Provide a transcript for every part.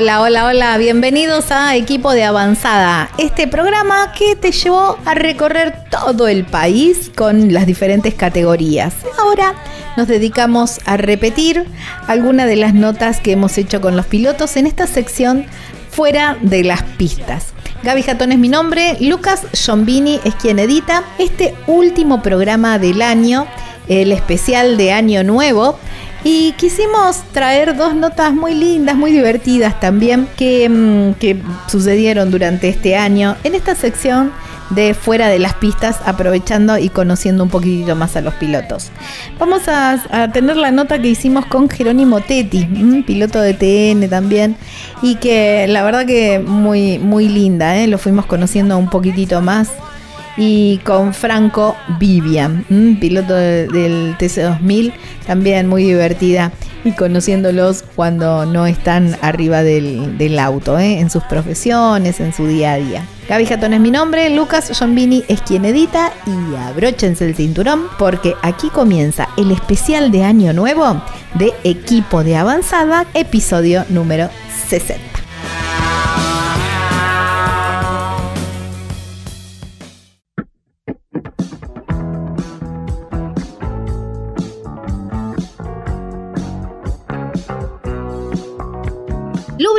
Hola, hola, hola, bienvenidos a Equipo de Avanzada, este programa que te llevó a recorrer todo el país con las diferentes categorías. Ahora nos dedicamos a repetir algunas de las notas que hemos hecho con los pilotos en esta sección fuera de las pistas. Gaby Jatón es mi nombre, Lucas Giombini es quien edita este último programa del año, el especial de Año Nuevo. Y quisimos traer dos notas muy lindas, muy divertidas también, que, mm, que sucedieron durante este año en esta sección de fuera de las pistas, aprovechando y conociendo un poquitito más a los pilotos. Vamos a, tener la nota que hicimos con Jerónimo Tetti, piloto de TN también, y que la verdad que muy, muy linda, ¿eh? lo fuimos conociendo un poquitito más y con Franco Vivian, piloto del TC2000, también muy divertida y conociéndolos cuando no están arriba del, auto, ¿eh? en sus profesiones, en su día a día. Gaby Jatón es mi nombre, Lucas Jombini es quien edita y abróchense el cinturón porque aquí comienza el especial de Año Nuevo de Equipo de Avanzada, episodio número 60.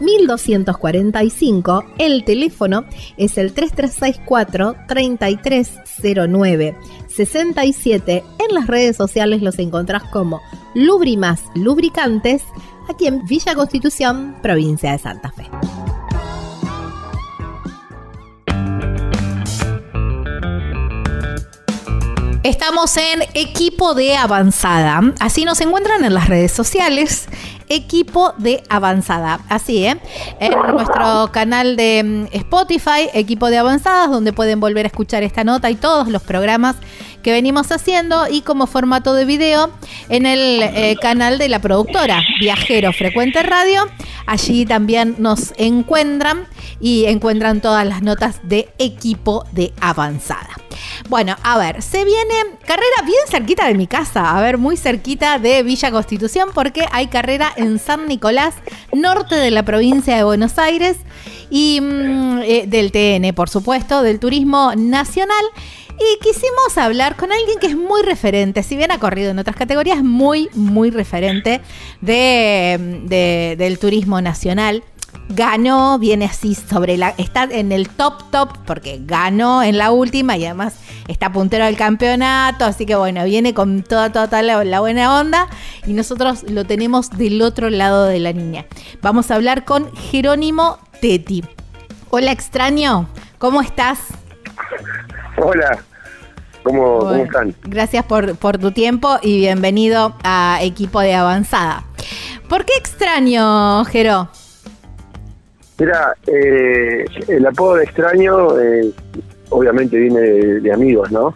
1245. El teléfono es el 3364 3309 67. En las redes sociales los encontrás como Lubrimas Lubricantes, aquí en Villa Constitución, provincia de Santa Fe. Estamos en equipo de avanzada. Así nos encuentran en las redes sociales. Equipo de avanzada. Así, ¿eh? En nuestro canal de mm, Spotify, Equipo de Avanzadas, donde pueden volver a escuchar esta nota y todos los programas que venimos haciendo y como formato de video en el eh, canal de la productora Viajero Frecuente Radio. Allí también nos encuentran y encuentran todas las notas de equipo de avanzada. Bueno, a ver, se viene carrera bien cerquita de mi casa, a ver, muy cerquita de Villa Constitución, porque hay carrera en San Nicolás, norte de la provincia de Buenos Aires, y mm, eh, del TN, por supuesto, del turismo nacional. Y quisimos hablar con alguien que es muy referente, si bien ha corrido en otras categorías, muy, muy referente de, del turismo nacional ganó, viene así sobre la. Está en el top top porque ganó en la última y además está puntero del campeonato. Así que bueno, viene con toda, toda, la, buena onda y nosotros lo tenemos del otro lado de la niña. Vamos a hablar con Jerónimo Teti. Hola, extraño, ¿cómo estás? Hola, ¿Cómo, ¿Cómo, están? Gracias por, por, tu tiempo y bienvenido a Equipo de Avanzada. ¿Por qué extraño, Jero? Mira, eh, el apodo de extraño eh, obviamente viene de, amigos, ¿no?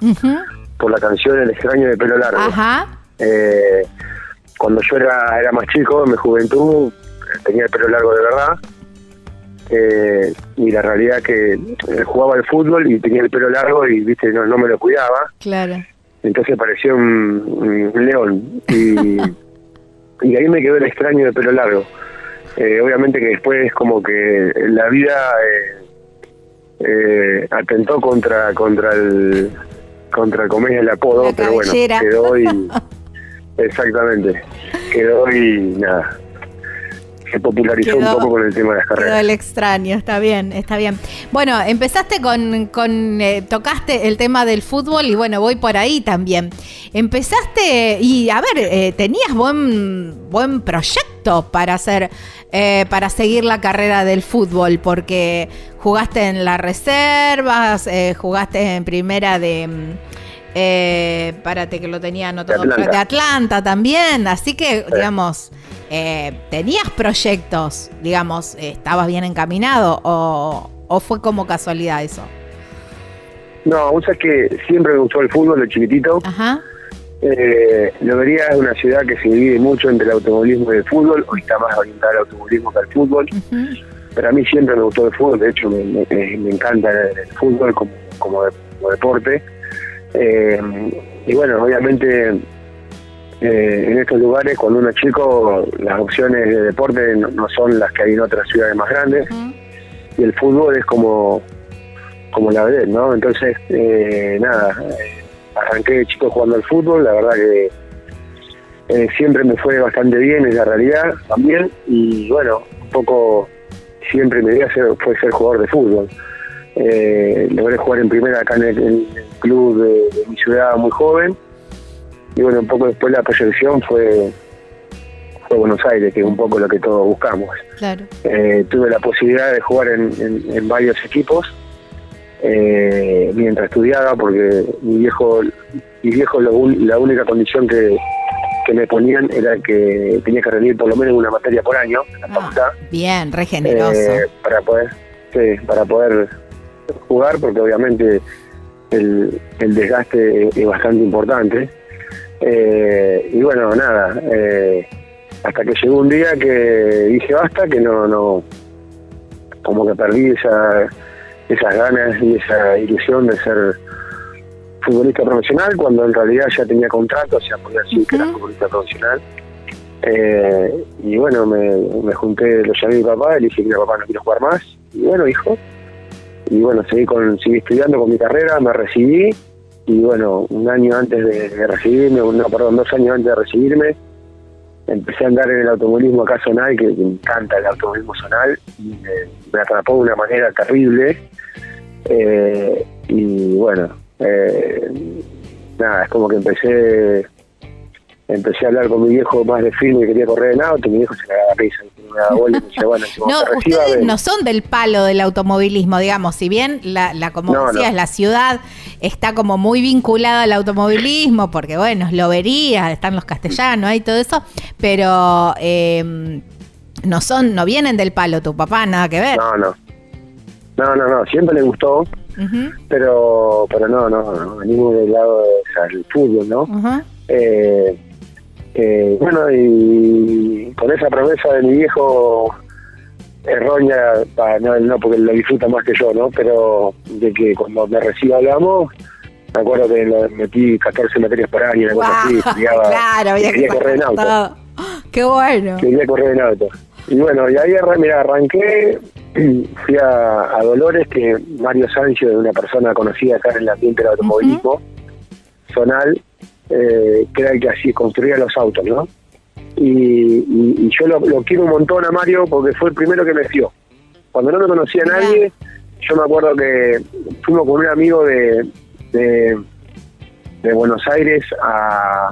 Por la canción El extraño de pelo largo. Ajá. Eh, cuando yo era, era más chico, en mi juventud, tenía el pelo largo de verdad. Eh, y la realidad que jugaba al fútbol y tenía el pelo largo y viste no, no me lo cuidaba. Claro. Entonces parecía un, león. Y, y ahí me quedó el extraño de pelo largo. Eh, obviamente que después como que la vida eh, eh, atentó contra contra el contra comedia el apodo, pero bueno, quedó y exactamente, quedó y nada, se popularizó un poco con el tema de las carreras. Quedó el extraño, está bien, está bien. Bueno, empezaste con, con eh, tocaste el tema del fútbol y bueno, voy por ahí también. Empezaste y a ver, eh, tenías buen buen proyecto para hacer eh, para seguir la carrera del fútbol porque jugaste en las reservas, jugaste en primera de eh, párate que lo tenía anotado de Atlanta. de Atlanta también, así que digamos eh, ¿tenías proyectos? Digamos, ¿estabas bien encaminado o, fue como casualidad eso? No, vos sabés que siempre me gustó el fútbol, lo chiquitito. Ajá. Eh, Lobería es una ciudad que se divide mucho entre el automovilismo y el fútbol. Hoy está más orientada al automovilismo que al fútbol. Ujú. Pero a mí siempre me gustó el fútbol. De hecho, me, me- me encanta el, el fútbol como, como, de- como deporte. Eh, y bueno, obviamente eh, en estos lugares, cuando uno es chico, las opciones de deporte no, no son las que hay en otras ciudades más grandes. Y el fútbol es como como la vedette, ¿no? Entonces, eh, nada, eh, arranqué de chico jugando al fútbol, la verdad que eh, siempre me fue bastante bien, es la realidad también, y bueno, un poco siempre mi idea ser- fue ser jugador de fútbol. Eh, logré jugar en primera acá en el, en el club de, de mi ciudad muy joven, y bueno, un poco después la proyección fue, fue Buenos Aires, que es un poco lo que todos buscamos. Claro. Eh, tuve la posibilidad de jugar en, en- en varios equipos eh, mientras estudiaba porque mi viejo mi viejo lo la única condición que, que me ponían era que tenía que rendir por lo menos una materia por año en la Ah, facultad bien, re generoso. eh, para poder sí, para poder jugar porque obviamente el, el desgaste es, bastante importante Eh, y bueno nada eh, hasta que llegó un día que dije basta que no no como que perdí esa esas ganas y esa ilusión de ser futbolista profesional cuando en realidad ya tenía contrato, o sea, podía decir que era futbolista profesional. Eh, y bueno, me, me junté, lo llamé a mi papá y le dije, mira papá, no quiero jugar más. Y bueno, hijo. Y bueno, seguí, con, seguí estudiando con mi carrera, me recibí. Y bueno, un año antes de, recibirme, no, perdón, dos años antes de recibirme, empecé a andar en el automovilismo acá zonal, que me encanta el automovilismo zonal, y me, atrapó de una manera terrible. Eh, y bueno, eh, nada, es como que empecé empecé a hablar con mi viejo más de film y quería correr en auto, y mi viejo se cagaba risa, me No, ustedes no son del palo del automovilismo, digamos, si bien la, la como No, decías, no. la ciudad está como muy vinculada al automovilismo, porque bueno, es lobería, están los castellanos y todo eso, pero eh, no son, no vienen del palo tu papá, nada que ver. No, no. No, no, no, siempre le gustó, pero pero no, no, no, venimos del lado del fútbol, ¿no? Eh, eh, bueno, y con esa promesa de mi viejo errónea, pa- no, no porque lo disfruta más que yo, ¿no? Pero de que cuando me reciba hablamos, me acuerdo que metí 14 materias por año, una cosa así, estudiaba, claro, había que quería correr en auto, todo. Qué bueno. quería correr en auto. Y bueno, y ahí mira, arranqué, fui a, a Dolores, que Mario Sancho es una persona conocida acá en el ambiente del automovilismo, zonal, eh, que era el que así construía los autos, ¿no? Y, y- y yo lo, lo quiero un montón a Mario porque fue el primero que me fió. Cuando no me conocía a nadie, yo me acuerdo que fuimos con un amigo de, de, de Buenos Aires a,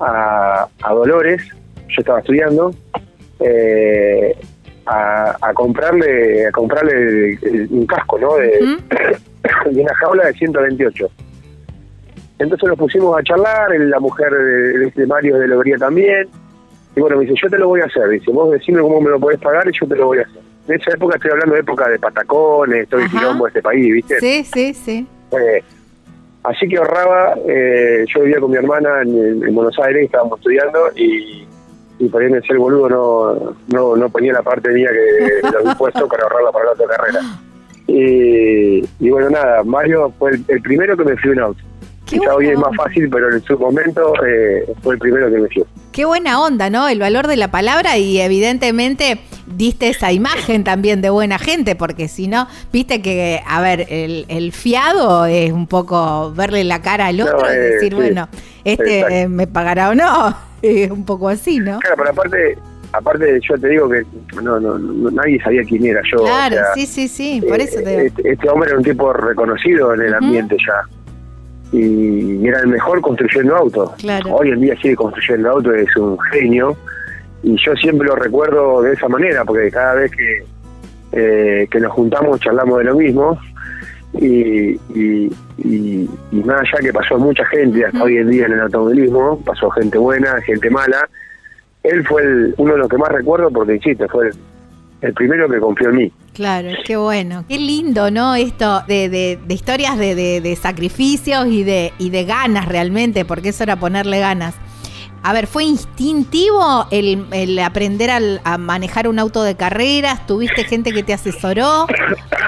a, a Dolores, yo estaba estudiando, eh, a, a comprarle a comprarle el- el- un casco, ¿no? De, de una jaula de 128. Entonces nos pusimos a charlar, la mujer de, de Mario de Lobería también. Y bueno, me dice, yo te lo voy a hacer. Dice, vos decime cómo me lo podés pagar y yo te lo voy a hacer. En esa época estoy hablando de época de patacones, todo el quilombo de este país, ¿viste? Sí, sí, sí. Eh, así que ahorraba, eh, yo vivía con mi hermana en, en Buenos Aires, estábamos estudiando y, y por ahí decía el boludo, no, no, no ponía la parte mía que los impuestos para ahorrarla para la otra carrera. Y, y bueno, nada, Mario fue el, el primero que me fió un auto. Quizá hoy es más fácil, pero en su momento eh, fue el primero que me fió. Qué buena onda, ¿no? El valor de la palabra y evidentemente diste esa imagen también de buena gente, porque si no, viste que, a ver, el, el fiado es un poco verle la cara al otro No, y eh, decir, sí. bueno, este eh, me pagará o no. Es un poco así, ¿no? Claro, pero aparte, aparte yo te digo que no, no, no- nadie sabía quién era yo. o Claro, sea, sí, sí, sí, por Eh, eso te este, este hombre era un tipo reconocido en el Ujú. ambiente ya. Y era el mejor construyendo autos. Claro. Hoy en día sigue construyendo autos, es un genio. Y yo siempre lo recuerdo de esa manera, porque cada vez que, eh, que nos juntamos charlamos de lo mismo. Y, y, y, y más allá que pasó mucha gente hasta hoy en día en el automovilismo, pasó gente buena, gente mala. Él fue el- uno de los que más recuerdo porque, insisto, fue el, el primero que confió en mí. Claro, qué bueno. Qué lindo, ¿no? Esto de, de, de historias de, de, sacrificios y de, y de ganas realmente, porque eso era ponerle ganas. A ver, ¿fue instintivo el, aprender a manejar un auto de carreras? ¿Tuviste gente que te asesoró?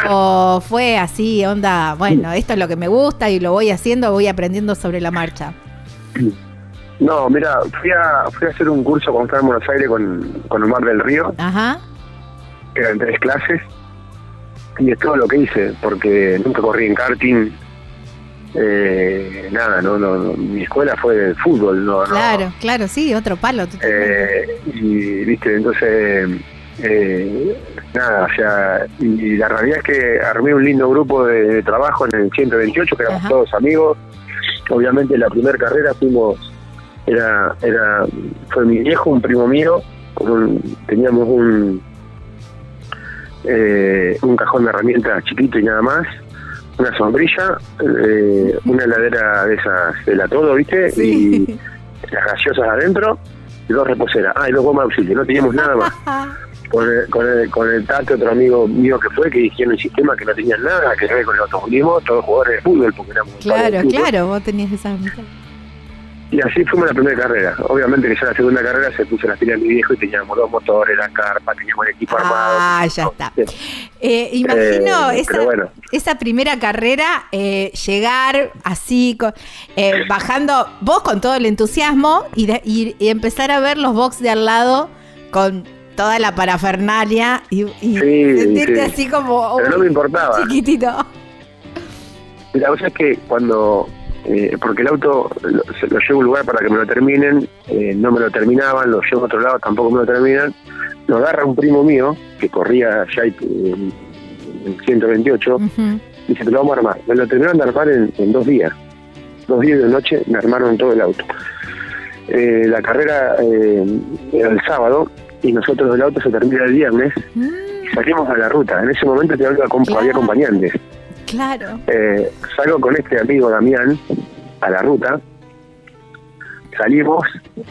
¿O fue así, onda, bueno, esto es lo que me gusta y lo voy haciendo, voy aprendiendo sobre la marcha? No, mira, fui a, fui a hacer un curso con estaba en Buenos Aires con, con Omar del Río. Ajá. Eran tres clases. Y es todo lo que hice, porque nunca corrí en karting, eh, nada, no, no, mi escuela fue de fútbol, no, Claro, claro, sí, otro palo. Eh, y, viste, entonces, eh, nada, o sea, y la realidad es que armé un lindo grupo de, trabajo en el 128, que éramos todos amigos. Obviamente la primera carrera fuimos, era, era, fue mi viejo, un primo mío, teníamos un, eh, un cajón de herramientas chiquito y nada más una sombrilla, eh, una heladera de esas de la todo, ¿viste? Y las gaseosas adentro y dos reposeras. Ah, y dos gomas auxilio, no teníamos nada más. Con el, con, el, con el Tato, otro amigo mío que fue, que dijeron el sistema que no tenían nada, que ver con el automovilismo, todos jugadores de fútbol, porque éramos Claro, claro, vos tenías esa mitad. Y así fuimos la primera carrera. Obviamente que ya la segunda carrera se puso la pilas mi viejo y teníamos dos motores, la carpa, teníamos el equipo armado. Ah, ya está. Eh, imagino eh, esa, esa, primera carrera, eh, llegar así, bajando, vos con todo el entusiasmo y, y, empezar a ver los box de al lado con toda la parafernalia y, sentirte así como... Pero no me importaba. Chiquitito. La cosa es que cuando eh, porque el auto lo, lo, llevo a un lugar para que me lo terminen, eh, no me lo terminaban, lo llevo a otro lado, tampoco me lo terminan, lo agarra un primo mío que corría ya en, 128 y se lo vamos a armar. Me lo terminaron de armar en, dos días, dos días de noche me armaron todo el auto. Eh, la carrera era el sábado y nosotros el auto se termina el viernes y salimos a la ruta. En ese momento había acompañantes. Claro. Eh, salgo con este amigo Damián a la ruta. Salimos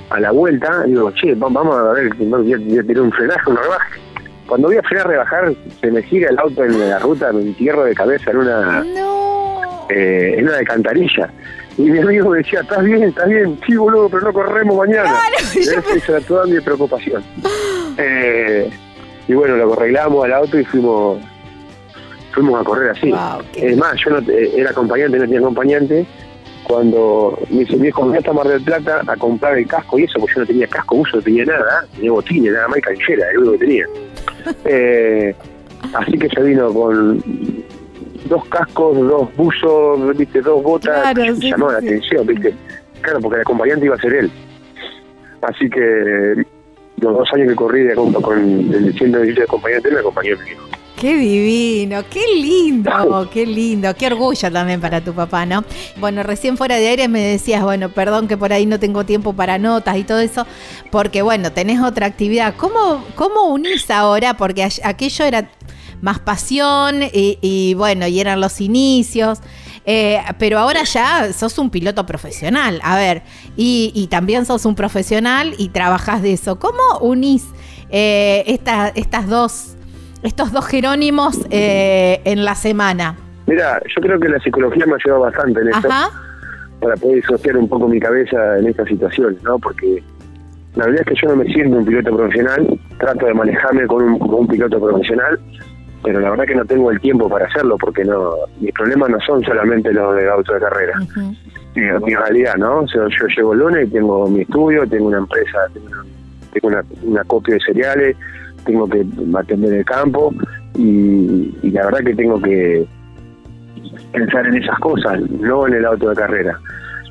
a la vuelta. Y digo, che, vamos a ver, voy a, tirar un frenaje, un rebaje. Cuando voy a frenar, rebajar, se me gira el auto en la ruta, me entierro de cabeza en una. Eh, en una alcantarilla. Y mi amigo me decía, ¿estás bien? ¿Estás bien? Sí, boludo, pero no corremos mañana. Claro, Esa era toda mi preocupación. Eh, y bueno, lo arreglamos al auto y fuimos fuimos a correr así. es más, yo no era acompañante, no tenía acompañante. Cuando me dice, viejo, me Mar del Plata a comprar el casco y eso, porque yo no tenía casco uso, no tenía nada, tenía botines, nada más y canillera, es lo único que tenía. eh, así que se vino con dos cascos, dos buzos, viste, dos botas, claro, llamó la atención, viste. Claro, porque el acompañante iba a ser él. Así que los dos años que corrí de, con, con el 117 de acompañante me acompañó mi hijo. Qué divino, qué lindo, qué lindo, qué orgullo también para tu papá, ¿no? Bueno, recién fuera de aire me decías, bueno, perdón que por ahí no tengo tiempo para notas y todo eso, porque bueno, tenés otra actividad. ¿Cómo, cómo unís ahora? Porque aquello era más pasión y, bueno, y eran los inicios. Eh, pero ahora ya sos un piloto profesional, a ver, y, también sos un profesional y trabajas de eso. ¿Cómo unís eh, estas dos estos dos Jerónimos eh, en la semana? Mira, yo creo que la psicología me ha ayudado bastante en esto para poder disociar un poco mi cabeza en esta situación, ¿no? Porque la verdad es que yo no me siento un piloto profesional, trato de manejarme con un, piloto profesional, pero la verdad que no tengo el tiempo para hacerlo porque no mis problemas no son solamente los de auto de carrera. Mi realidad, ¿no? yo llego el lunes y tengo mi estudio, tengo una empresa, tengo una, una copia de cereales, tengo que atender el campo y, la verdad que tengo que pensar en esas cosas, no en el auto de carrera.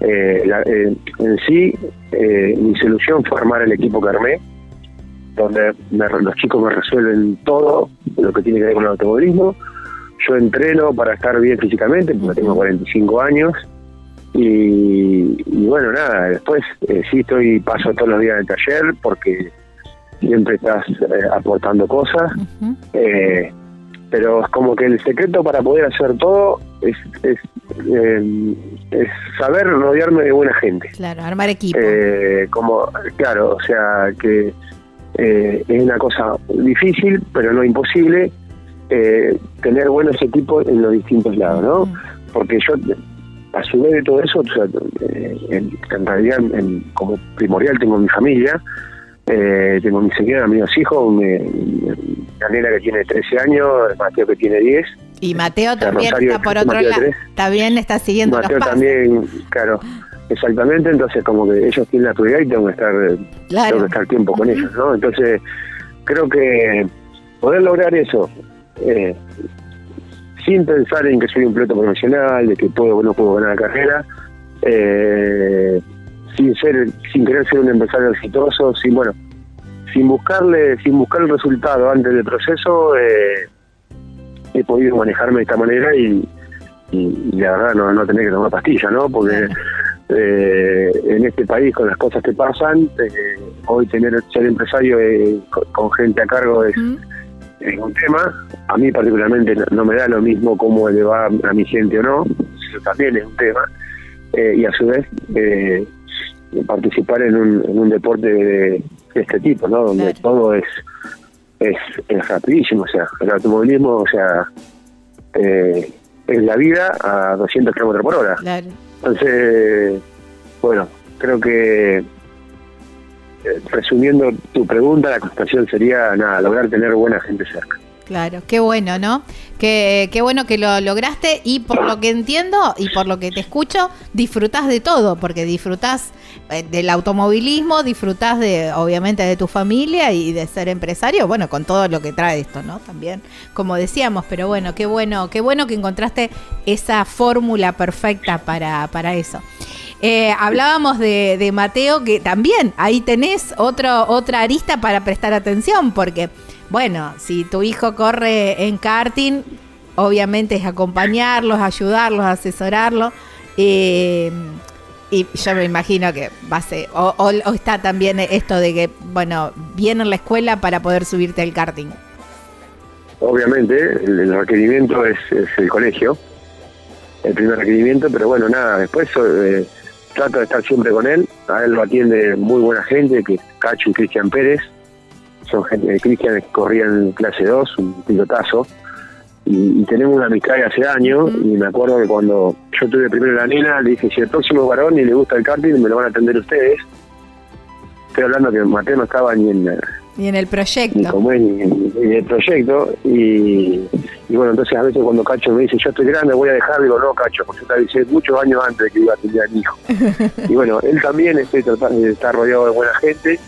Eh, eh, en sí, eh, mi solución fue armar el equipo que armé, donde los chicos me resuelven todo lo que tiene que ver con el automovilismo. Yo entreno para estar bien físicamente, porque tengo 45 años. Y, y bueno, nada, después sí estoy, paso todos los días en el taller porque siempre estás eh, aportando cosas, eh, pero es como que el secreto para poder hacer todo es, es, eh, es saber rodearme de buena gente. Claro, armar equipo. como, claro, o sea, que es una cosa difícil, pero no imposible, eh, tener buenos equipos en los distintos lados, ¿no? Porque yo, a su vez de todo eso, o sea, eh, en, en realidad, en- como primordial tengo mi familia, eh, tengo mi señora, mis dos hijos, mi, la nena que tiene 13 años, Mateo que tiene 10, Y Mateo también Rosario, está por otro lado. También está siguiendo Mateo los pasos. también, claro, exactamente, entonces como que ellos tienen la prioridad y tengo que estar, eh, Claro. tengo que estar tiempo con ellos, ¿no? Entonces, creo que poder lograr eso, eh, sin pensar en que soy un piloto profesional, de que puedo o no puedo ganar la carrera, eh, sin ser, sin querer ser un empresario exitoso, sin bueno, sin buscarle, sin buscar el resultado antes del proceso, eh, he podido manejarme de esta manera y, y, y la verdad no, no tener que tomar pastillas, ¿no? Porque eh, en este país con las cosas que pasan, eh, hoy tener ser empresario eh, con, con gente a cargo es, un tema. A mí particularmente no, no me da lo mismo cómo le va a mi gente o no, eso también es un tema. Eh, y a su vez eh, participar en un, en un deporte de, de este tipo, ¿no? Donde Claro. todo es, es es rapidísimo, o sea, el automovilismo, o sea, eh, es la vida a 200 kilómetros por hora. Claro. Entonces, bueno, creo que eh, resumiendo tu pregunta, la contestación sería nada, lograr tener buena gente cerca. Claro, qué bueno, ¿no? Qué, qué bueno que lo lograste y por lo que entiendo y por lo que te escucho, disfrutás de todo, porque disfrutás eh, del automovilismo, disfrutás de, obviamente, de tu familia y de ser empresario, bueno, con todo lo que trae esto, ¿no? También, como decíamos, pero bueno, qué bueno, qué bueno que encontraste esa fórmula perfecta para, para eso. Eh, hablábamos de, Mateo, que también ahí tenés otro, otra arista para prestar atención, porque, bueno, si tu hijo corre en karting, obviamente es acompañarlos, ayudarlos, asesorarlos. eh, y yo me imagino que va a ser, o, o- está también esto de que, bueno, viene en la escuela para poder subirte al karting. Obviamente, el, requerimiento es, el colegio, el primer requerimiento, pero bueno, nada, después eh, trato de estar siempre con él, a él lo atiende muy buena gente, que Cacho y Cristian Pérez, son gente, Cristian corría en clase 2, un pilotazo, y, y tenemos una amistad de hace años, y me acuerdo que cuando yo tuve primero la nena, le dije, si el próximo varón y le gusta el karting, me lo van a atender ustedes. Estoy hablando que Mateo no estaba ni en, Y en el ni proyecto. como es ni, ni el proyecto y, y bueno entonces a veces cuando Cacho me dice yo estoy grande voy a dejar digo no Cacho porque yo te avisé muchos años antes de que iba a tener a mi hijo y bueno él también estoy tratando de estar rodeado de buena gente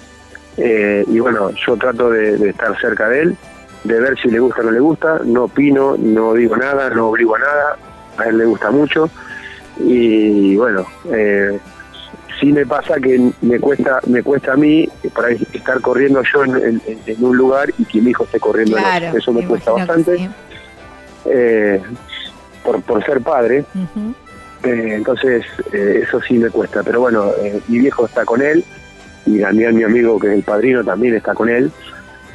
eh, y bueno yo trato de, de estar cerca de él de ver si le gusta o no le gusta. No opino no digo nada no obligo a nada. A él le gusta mucho. Y bueno eh, sí me pasa que me cuesta me cuesta a mí por ahí estar corriendo yo en, en- en un lugar y que mi hijo esté corriendo en otro. Eso me cuesta bastante. sí. eh, por, por ser padre. Eh, entonces eh, eso sí me cuesta. Pero bueno eh, mi viejo está con él y también mi amigo que es el padrino también está con él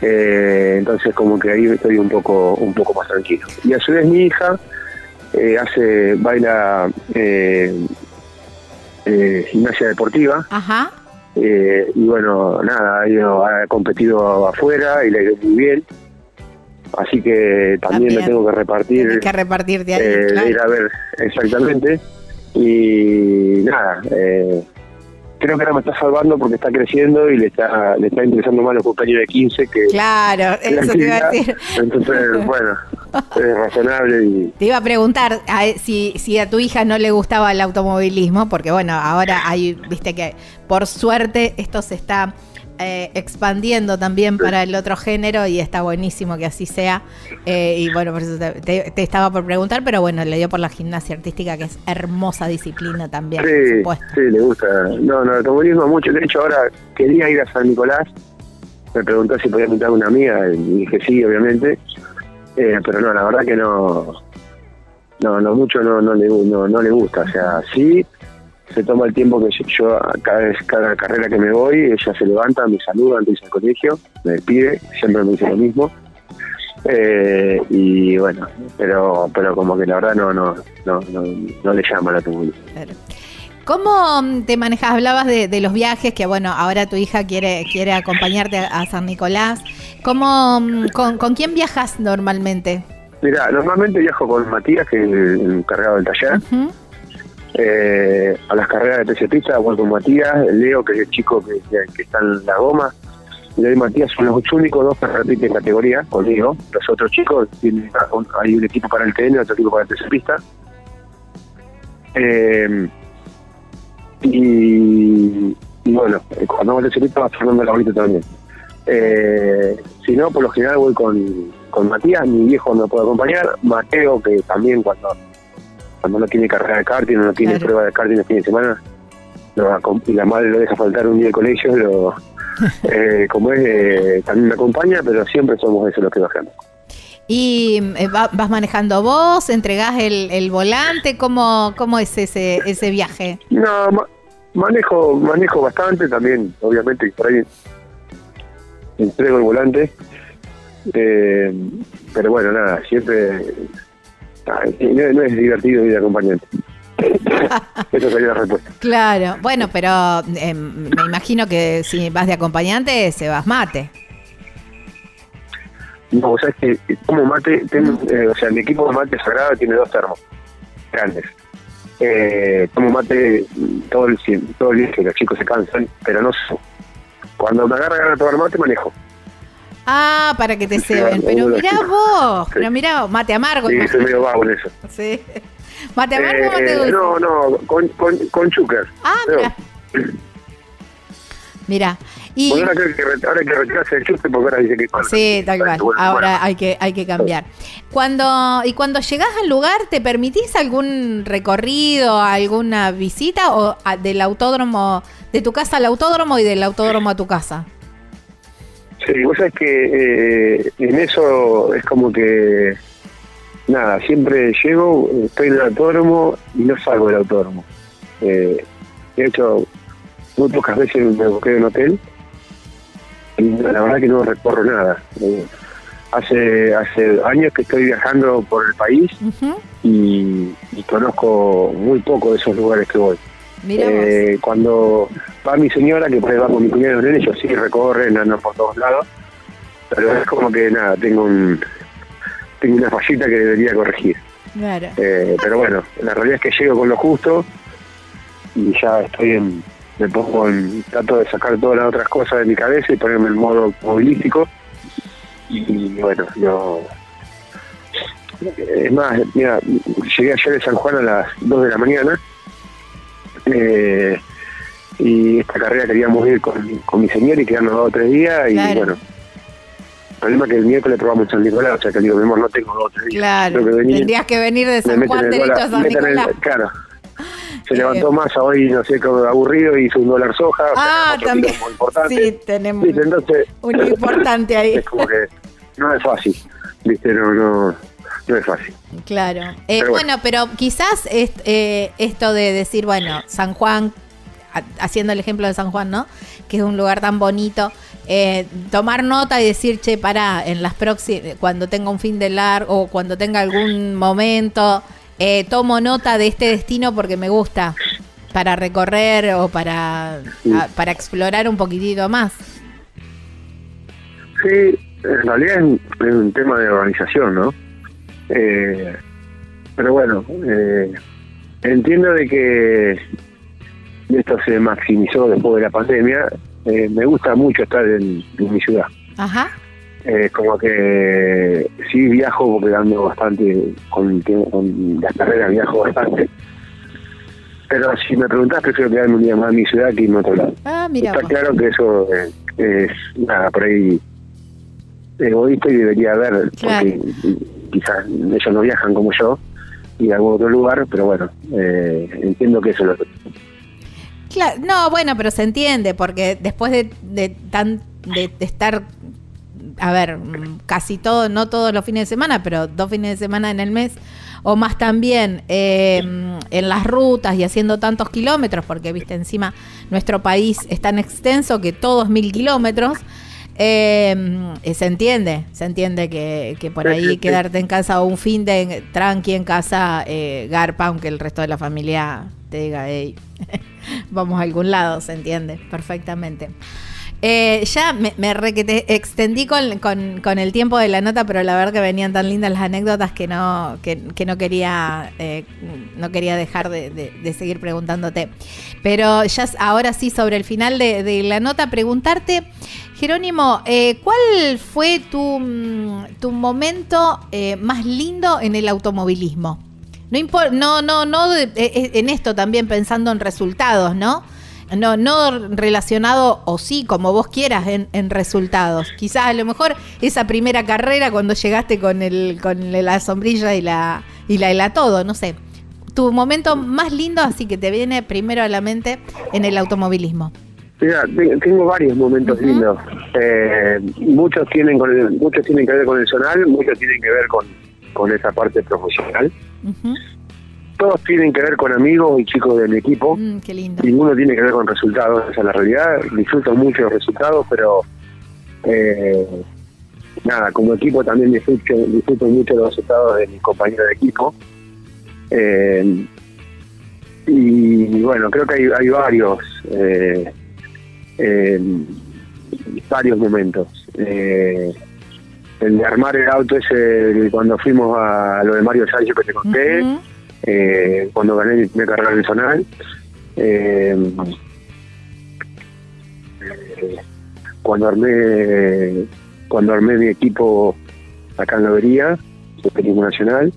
eh, entonces como que ahí estoy un poco un poco más tranquilo y a su vez mi hija eh, hace baila eh, gimnasia deportiva Ajá. y bueno, nada, ha, ido- ha competido afuera y le ha ido muy bien. Así que también, También. me tengo que repartir, que repartirte ahí. eh, de claro. ir a ver exactamente. Y nada, eh, creo que ahora me está salvando porque está creciendo y le está, le está interesando más los cumpleaños de 15 que Claro, la eso te iba a decir. Entonces, bueno, es razonable y Te iba a preguntar a- si, si a tu hija no le gustaba el automovilismo, porque bueno, ahora hay, viste que por suerte esto se está eh, expandiendo también para el otro género y está buenísimo que así sea. Eh, y bueno, por eso te, te- te estaba por preguntar, pero bueno, le dio por la gimnasia artística, que es hermosa disciplina también, por Sí, supuesto. sí, le gusta. No, no, el automovilismo mucho. De hecho, ahora quería ir a San Nicolás. Me preguntó si podía pintar una amiga y dije sí, obviamente. Eh, pero no, la verdad que no. No, no mucho no, no, le, no, no le gusta. O sea, sí, se toma el tiempo que yo, cada vez, cada carrera que me voy, ella se levanta, me saluda antes al colegio, me despide, siempre me dice lo mismo. Eh, y bueno, pero pero como que la verdad no no no, no, no le llama el automovilismo. Claro. ¿Cómo mm, te manejas? Hablabas de, de los viajes, que bueno, ahora tu hija quiere, quiere acompañarte a, a San Nicolás. ¿Cómo, mm, con, con quién viajas normalmente? Mira, normalmente viajo con Matías, que es el encargado del taller. Eh, a las carreras de TC Pista voy con Matías, Leo, que es el chico que, que está en la goma, y ahí Matías son los únicos dos que repiten categoría conmigo. Los otros chicos, tienen, hay un equipo para el TN, otro equipo para el TC Pista. Eh, y, bueno, cuando vamos al TC Pista va Fernando Laurito también. Eh, si no, por lo general voy con, con Matías, mi viejo no puede acompañar, Mateo, que también cuando cuando no tiene carrera de karting, no tiene prueba de karting el fin de semana, y la madre lo deja faltar un día de colegio, lo, eh, como es, eh, también me acompaña, pero siempre somos esos los que bajamos. ¿Y eh, vas manejando vos? ¿Entregás el, el volante? ¿Cómo, ¿Cómo es ese ese viaje? No, manejo manejo bastante también, obviamente, por ahí entrego el volante. pero bueno, nada, siempre no, es divertido ir de acompañante. Esa sería la respuesta. Claro, bueno, pero em, me imagino que si vas de acompañante, se vas mate. No, o sea, es que como mate, eh, o sea, mi equipo de mate sagrado tiene dos termos grandes. Eh, tomo mate todo el, todo el día que los chicos se cansan, pero no cuando me agarran a tomar mate manejo. Ah, para que te ceben. Pero mirá vos, pero mirá, mate amargo. Sí, soy medio vago en eso. Sí. ¿Mate amargo o mate dulce? No, no, con, con, con Ah, mira. Mira. Y... ahora, hay que, ahora que el chupe porque ahora dice que Sí, tal cual. Ahora hay que, hay que cambiar. Cuando, y cuando llegás al lugar, ¿te permitís algún recorrido, alguna visita o del autódromo, de tu casa al autódromo y del autódromo a tu casa? Sí, vos sabés que eh, en eso es como que, nada, siempre llego, estoy en el autódromo y no salgo del autódromo. Eh, de hecho, muy pocas veces me busqué en un hotel y la verdad que no recorro nada. Eh, hace hace años que estoy viajando por el país y, conozco muy poco de esos lugares que voy. Eh, cuando va mi señora, que puede va con mi cuñado de ellos sí recorren, andan por todos lados, pero es como que nada, tengo un tengo una fallita que debería corregir. Eh, pero bueno, la realidad es que llego con lo justo y ya estoy en, me pongo en, trato de sacar todas las otras cosas de mi cabeza y ponerme en modo movilístico y, bueno, yo es más, mira, llegué ayer de San Juan a las 2 de la mañana eh, y esta carrera queríamos ir con, mi señor y quedarnos dos o tres días y bueno. El problema es que el miércoles probamos San Nicolás, o sea que digo, mi amor, no tengo dos o tres días. Claro, tendrías que venir de San Juan derecho a San Nicolás. claro. Se levantó más hoy, no sé, como aburrido, hizo un dólar soja. Ah, también. Sí, tenemos Entonces, un importante ahí. Es como que no es fácil, ¿viste? No, no, no es fácil. Claro. Eh, bueno. pero quizás eh, esto de decir, bueno, San Juan, haciendo el ejemplo de San Juan, ¿no? Que es un lugar tan bonito. Eh, tomar nota y decir, che, para, en las próximas, cuando tenga un fin de largo o cuando tenga algún momento, tomo nota de este destino porque me gusta para recorrer o para, para explorar un poquitito más. Sí, en realidad es un tema de organización, ¿no? Eh, pero bueno, eh, entiendo de que esto se maximizó después de la pandemia. Eh, me gusta mucho estar en, mi ciudad. Ajá. Eh, como que sí viajo porque ando bastante con, con las carreras viajo bastante pero si me preguntás prefiero quedarme un día más en mi ciudad que en otro lado ah, mira está claro que eso es nada por ahí egoísta y debería haber porque quizás ellos no viajan como yo y a algún otro lugar, pero bueno, eh, entiendo que eso lo... No, bueno, pero se entiende, porque después de, tan, de, estar, a ver, casi todo, no todos los fines de semana, pero dos fines de semana en el mes, o más también eh, en las rutas y haciendo tantos kilómetros, porque, viste, encima nuestro país es tan extenso que todos mil kilómetros, eh, se entiende, se entiende que, que por ahí quedarte en casa o un fin de tranqui en casa eh, garpa, aunque el resto de la familia te diga, hey, vamos a algún lado, se entiende perfectamente. Eh, ya me, me te extendí con, con- con el tiempo de la nota, pero la verdad que venían tan lindas las anécdotas que no, que, no quería, eh, no quería dejar de, de- seguir preguntándote. Pero ya ahora sí, sobre el final de, de la nota, preguntarte, Jerónimo, eh, ¿cuál fue tu, mm, tu momento eh, más lindo en el automovilismo? No, no, no, no de- eh, en esto también pensando en resultados, ¿no? No, no relacionado, o sí, como vos quieras, en, en resultados. Quizás a lo mejor esa primera carrera cuando llegaste con el, con la sombrilla y la, y la, y la todo, no sé. Tu momento más lindo, así que te viene primero a la mente en el automovilismo. Mira, te- tengo varios momentos lindos. Eh, muchos tienen con el- muchos tienen que ver con el zonal, muchos tienen que ver con, con esa parte profesional. Ujú. Todos tienen que ver con amigos y chicos del equipo. Mm, qué lindo. Ninguno tiene que ver con resultados, esa es la realidad. Disfruto mucho los resultados, pero eh, nada, como equipo también disfruto, disfruto mucho los resultados de mis compañeros de equipo. Eh, y bueno, creo que hay, hay varios, eh, eh, varios momentos. Eh, el de armar el auto ese cuando fuimos a lo de Mario Sánchez que te conté Ujú. Eh, cuando gané mi primera carrera nacional. Eh, eh, cuando armé cuando armé mi equipo acá en la Avería, de Turismo Nacional.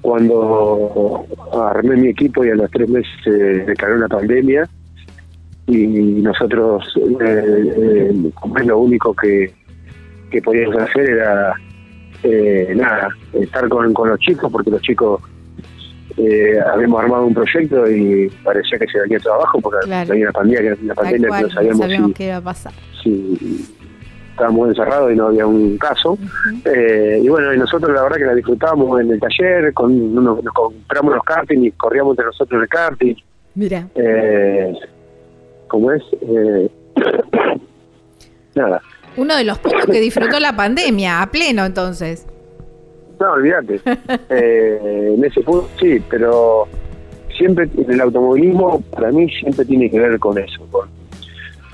Cuando armé mi equipo y a los tres meses se declaró una pandemia y nosotros, eh, eh, lo único que, que podíamos hacer era eh, nada, estar con, con los chicos, porque los chicos eh, habíamos armado un proyecto y parecía que se venía trabajo porque Claro. venía la pandemia, Tal pandemia cual, que no sabíamos, sabíamos si, qué iba a pasar. si estábamos encerrados y no había un caso. Eh, y bueno, y nosotros la verdad que la disfrutamos en el taller, con, nos, nos compramos los karting y corríamos entre nosotros el karting. Mira. Eh, ¿Cómo es? Eh, nada, Uno de los pocos que disfrutó la pandemia, a pleno entonces. No, olvídate. Eh, en ese punto sí, pero siempre el automovilismo, para mí, siempre tiene que ver con eso, con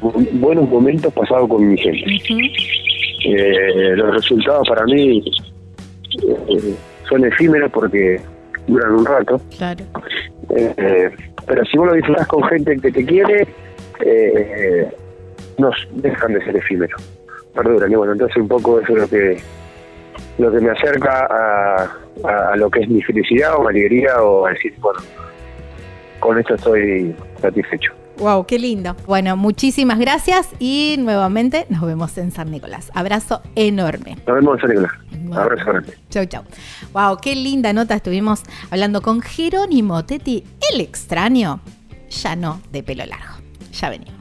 bu- buenos momentos pasados con mi gente. Eh, los resultados para mí eh, son efímeros porque duran un rato, Claro. eh, pero si vos lo disfrutás con gente que te quiere, eh, no dejan de ser efímeros, perduran. Y bueno, entonces un poco eso es lo que lo que me acerca a, a- a lo que es mi felicidad o mi alegría o a decir, bueno, con esto estoy satisfecho. Wow, qué lindo. Bueno, muchísimas gracias y nuevamente nos vemos en San Nicolás. Abrazo enorme. Nos vemos en San Nicolás. Bueno. Abrazo grande. Chau, chau. Wow, qué linda nota estuvimos hablando con Jerónimo Tetti, el extraño, ya no de pelo largo. Ya venimos.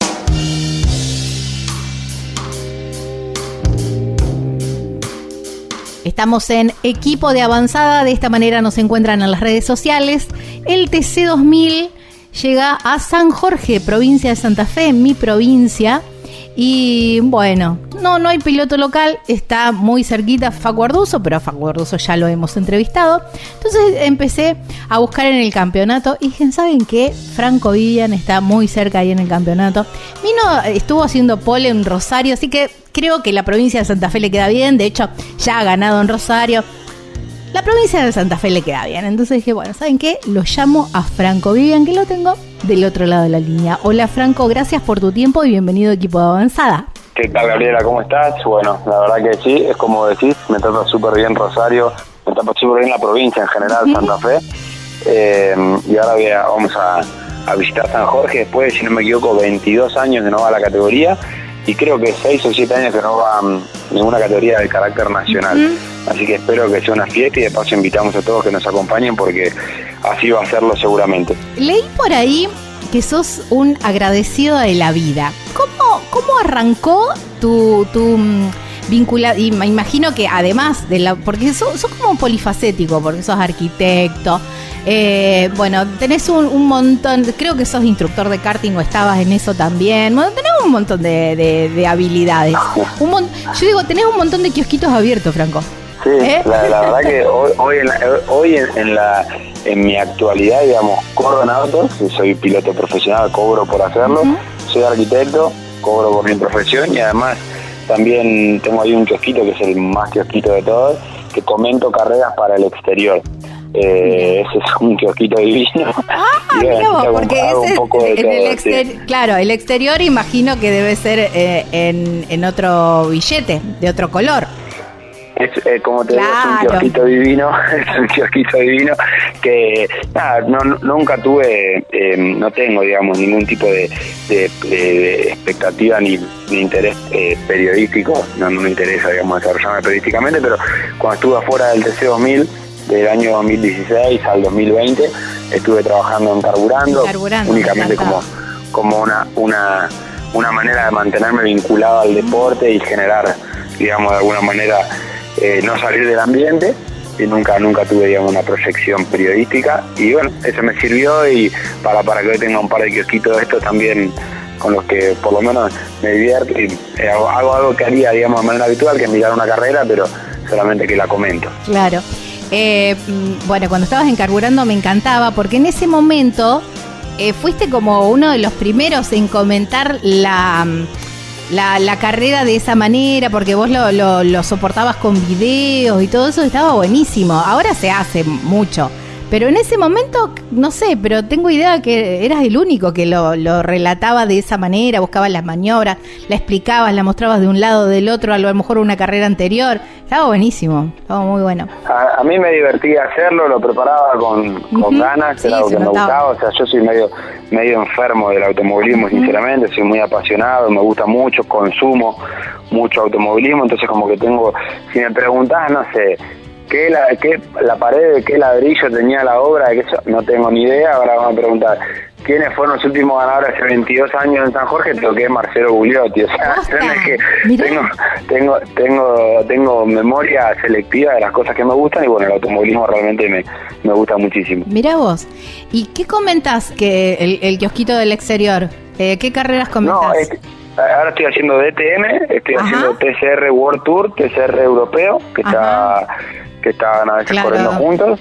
Estamos en equipo de avanzada, de esta manera nos encuentran en las redes sociales. El TC2000 llega a San Jorge, provincia de Santa Fe, mi provincia. Y bueno, no, no hay piloto local, está muy cerquita Facu Arduzo, pero a Facu Arduzo ya lo hemos entrevistado. Entonces empecé a buscar en el campeonato y ¿saben qué? Franco Vivian está muy cerca ahí en el campeonato. Vino, estuvo haciendo pole en Rosario, así que creo que la provincia de Santa Fe le queda bien. De hecho, ya ha ganado en Rosario. La provincia de Santa Fe le queda bien. Entonces dije, bueno, ¿saben qué? Lo llamo a Franco Vivian, que lo tengo del otro lado de la línea. Hola Franco, gracias por tu tiempo y bienvenido a equipo de avanzada. ¿Qué tal, Gabriela? ¿Cómo estás? Bueno, la verdad que sí, es como decís, me trata súper bien Rosario, me trata súper bien la provincia en general. Santa Fe. Eh, y ahora voy a- vamos a, a visitar San Jorge después, si no me equivoco, 22 años que no va a la categoría y creo que 6 o 7 años que no va a ninguna categoría de carácter nacional. Así que espero que sea una fiesta y de paso invitamos a todos que nos acompañen porque así va a serlo seguramente. Leí por ahí que sos un agradecido de la vida. ¿Cómo, cómo arrancó tu, tu mm, vincula? Y me imagino que además de la. Porque sos, sos como polifacético, porque sos arquitecto. eh, bueno, tenés un, un montón, creo que sos instructor de karting o estabas en eso también. Bueno, tenés un montón de, de- de habilidades. Un mon- yo digo, tenés un montón de kiosquitos abiertos, Franco. Sí, ¿Eh? la, la verdad que hoy, hoy, en, la- hoy en, en la, en mi actualidad, digamos, corro en autos, soy piloto profesional, cobro por hacerlo, soy arquitecto, cobro por mi profesión y además también tengo ahí un kiosquito que es el más kiosquito de todos, que comento carreras para el exterior. Eh, ese es un kiosquito divino. Ah, mira vos, porque hago ese un poco de en el todo, exter- sí. claro, el exterior imagino que debe ser eh, en, en otro billete, de otro color. Es, eh, como te digo, es un kiosquito divino, es un kiosquito divino que nada, no, nunca tuve, eh, no tengo, digamos, ningún tipo de, de- de expectativa ni, ni interés eh, periodístico, no, no me interesa, digamos, desarrollarme periodísticamente, pero cuando estuve afuera del TC2000, del año 2016 al 2020, estuve trabajando en Carburando, Carburando, únicamente me como, como una, una, una manera de mantenerme vinculado al deporte y generar, digamos, de alguna manera eh, no salir del ambiente y nunca nunca tuve digamos una proyección periodística y bueno eso me sirvió y para para que hoy tenga un par de kiosquitos de estos también con los que por lo menos me divierto y eh, hago, algo que haría digamos de manera habitual que es mirar una carrera pero solamente que la comento Claro. Eh, mm, bueno, cuando estabas en Carburando me encantaba porque en ese momento fuiste como uno de los primeros en comentar la, mm, la, la carrera de esa manera, porque vos lo, lo- lo soportabas con videos y todo eso estaba buenísimo. Ahora se hace mucho. Pero en ese momento, no sé, pero tengo idea que eras el único que lo, lo relataba de esa manera, buscabas las maniobras, la explicabas, la mostrabas de un lado, del otro, a lo mejor una carrera anterior. Estaba buenísimo, estaba muy bueno. A, a mí me divertía hacerlo, lo preparaba con, con ganas, sí, era algo que me gustaba. O sea, yo soy medio medio enfermo del automovilismo, sinceramente, soy muy apasionado, me gusta mucho, consumo mucho automovilismo, entonces como que tengo, si me preguntás, no sé, ¿qué la, qué, la pared de qué ladrillo tenía la obra? De qué eso? no tengo ni idea, ahora vamos a preguntar. ¿Quiénes fueron los últimos ganadores hace 22 años en San Jorge? Es Marcelo Gugliotti. O sea, es que tengo, tengo, tengo, tengo memoria selectiva de las cosas que me gustan y bueno, el automovilismo realmente me, me gusta muchísimo. Mira vos. ¿Y qué comentas que el, el kiosquito del exterior? Eh, ¿Qué carreras comentas? No, es- ahora estoy haciendo DTM, estoy Ajá. haciendo TCR World Tour, TCR europeo, que está que estaban a veces Claro. corriendo juntos.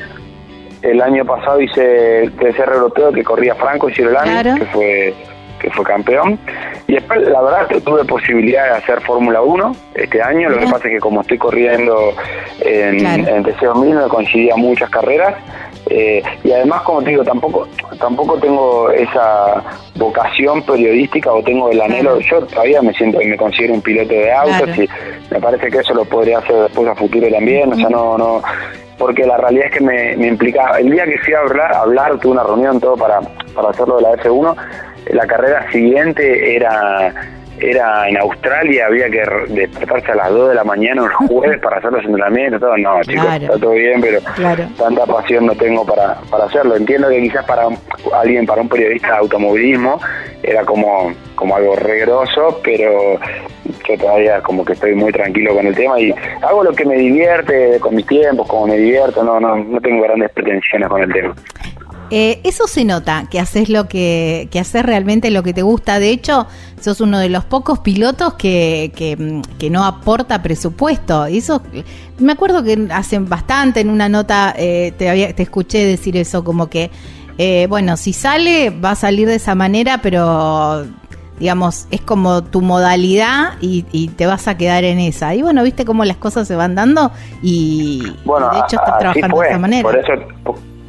El año pasado hice el TCR europeo que corría Franco y Cirolani, Claro. que fue que fue campeón. Y después, la verdad, que tuve posibilidad de hacer Fórmula 1 este año. Lo que pasa es que como estoy corriendo en, Claro. en TC2000, me coincidía muchas carreras. Eh, y además, como te digo, tampoco tampoco tengo esa vocación periodística o tengo el anhelo. Yo todavía me siento y me considero un piloto de autos Claro. y me parece que eso lo podría hacer después a futuro también. O sea, no, no, porque la realidad es que me, me implicaba. El día que fui a hablar, a hablar tuve una reunión todo para, para hacerlo de la F1. La carrera siguiente era era en Australia, había que despertarse a las 2 de la mañana un jueves para hacer los entrenamientos, todo. No, chicos, Claro. está todo bien, pero Claro. tanta pasión no tengo para, para hacerlo. Entiendo que quizás para alguien, para un periodista de automovilismo, era como, como algo regroso, pero yo todavía como que estoy muy tranquilo con el tema y hago lo que me divierte con mis tiempos, como me divierto, no, no, no tengo grandes pretensiones con el tema. Eh, eso se nota, que haces lo que, que haces realmente lo que te gusta. De hecho, sos uno de los pocos pilotos que, que, mm, que no aporta presupuesto. Y eso, me acuerdo que hacen bastante en una nota, eh, te, había, te escuché decir eso, como que, eh, bueno, si sale, va a salir de esa manera, pero digamos, es como tu modalidad y, y te vas a quedar en esa. Y bueno, viste cómo las cosas se van dando y, Bueno, y de hecho estás trabajando fue. de esa manera. Por eso,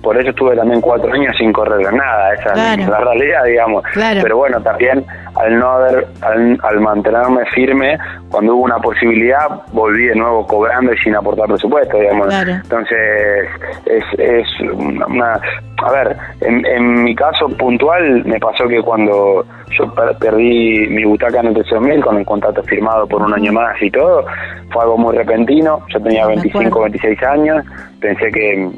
por, eso estuve también cuatro años sin correr nada, esa es la realidad, digamos. Pero bueno, también al no haber, al, mantenerme firme, cuando hubo una posibilidad, volví de nuevo cobrando y sin aportar presupuesto, digamos. Entonces, es, es una, a ver, en, en, mi caso puntual me pasó que cuando yo perdí mi butaca en el TC2000 con el contrato firmado por un año más y todo, fue algo muy repentino, yo tenía 25, 26 años, pensé que